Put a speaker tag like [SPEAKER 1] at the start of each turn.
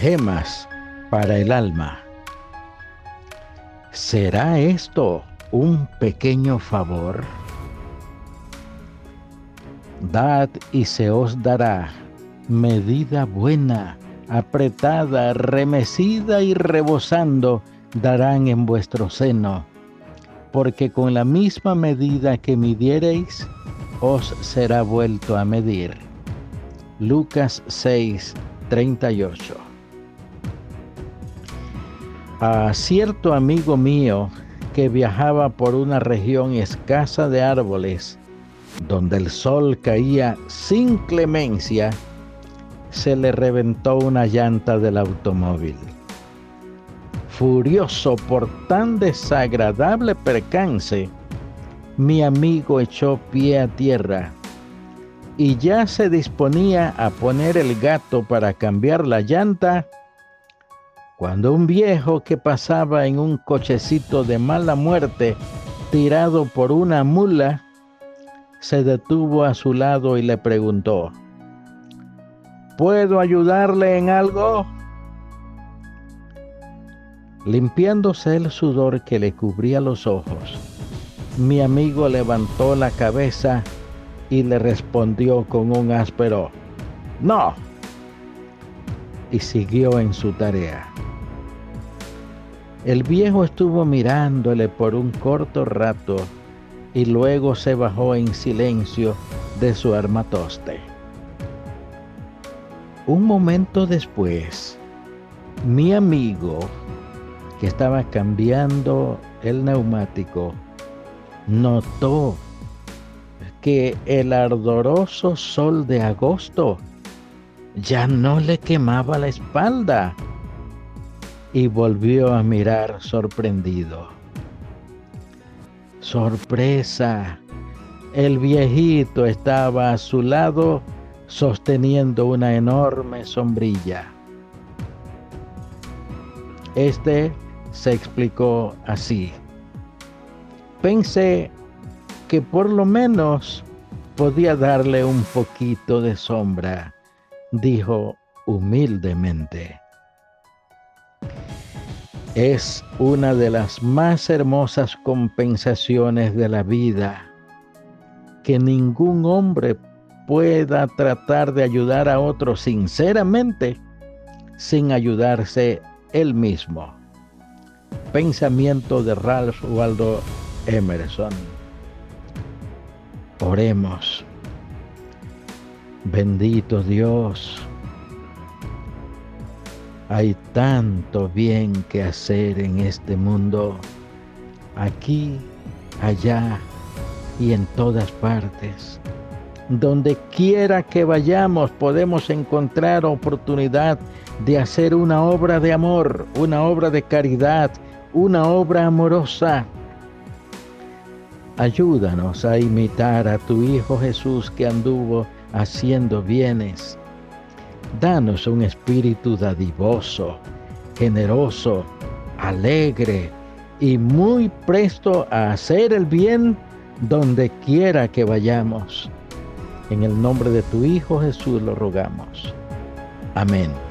[SPEAKER 1] gemas para el alma. ¿Será esto un pequeño favor? Dad y se os dará medida buena, apretada, remecida y rebosando, darán en vuestro seno, porque con la misma medida que midiereis, os será vuelto a medir. Lucas 6, 38. A cierto amigo mío que viajaba por una región escasa de árboles, donde el sol caía sin clemencia, se le reventó una llanta del automóvil. Furioso por tan desagradable percance, mi amigo echó pie a tierra y ya se disponía a poner el gato para cambiar la llanta, cuando un viejo que pasaba en un cochecito de mala muerte tirado por una mula, se detuvo a su lado y le preguntó, ¿puedo ayudarle en algo? Limpiándose el sudor que le cubría los ojos, mi amigo levantó la cabeza y le respondió con un áspero, no, y siguió en su tarea. El viejo estuvo mirándole por un corto rato y luego se bajó en silencio de su armatoste. Un momento después, mi amigo, que estaba cambiando el neumático, notó que el ardoroso sol de agosto ya no le quemaba la espalda y volvió a mirar sorprendido. Sorpresa, el viejito estaba a su lado sosteniendo una enorme sombrilla. Este se explicó así. Pensé que por lo menos podía darle un poquito de sombra, dijo humildemente. Es una de las más hermosas compensaciones de la vida que ningún hombre pueda tratar de ayudar a otro sinceramente sin ayudarse él mismo. Pensamiento de Ralph Waldo Emerson. Oremos. Bendito Dios. Hay tanto bien que hacer en este mundo, aquí, allá y en todas partes. Donde quiera que vayamos podemos encontrar oportunidad de hacer una obra de amor, una obra de caridad, una obra amorosa Ayúdanos a imitar a tu Hijo Jesús que anduvo haciendo bienes. Danos un espíritu dadivoso, generoso, alegre y muy presto a hacer el bien donde quiera que vayamos. En el nombre de tu Hijo Jesús lo rogamos. Amén.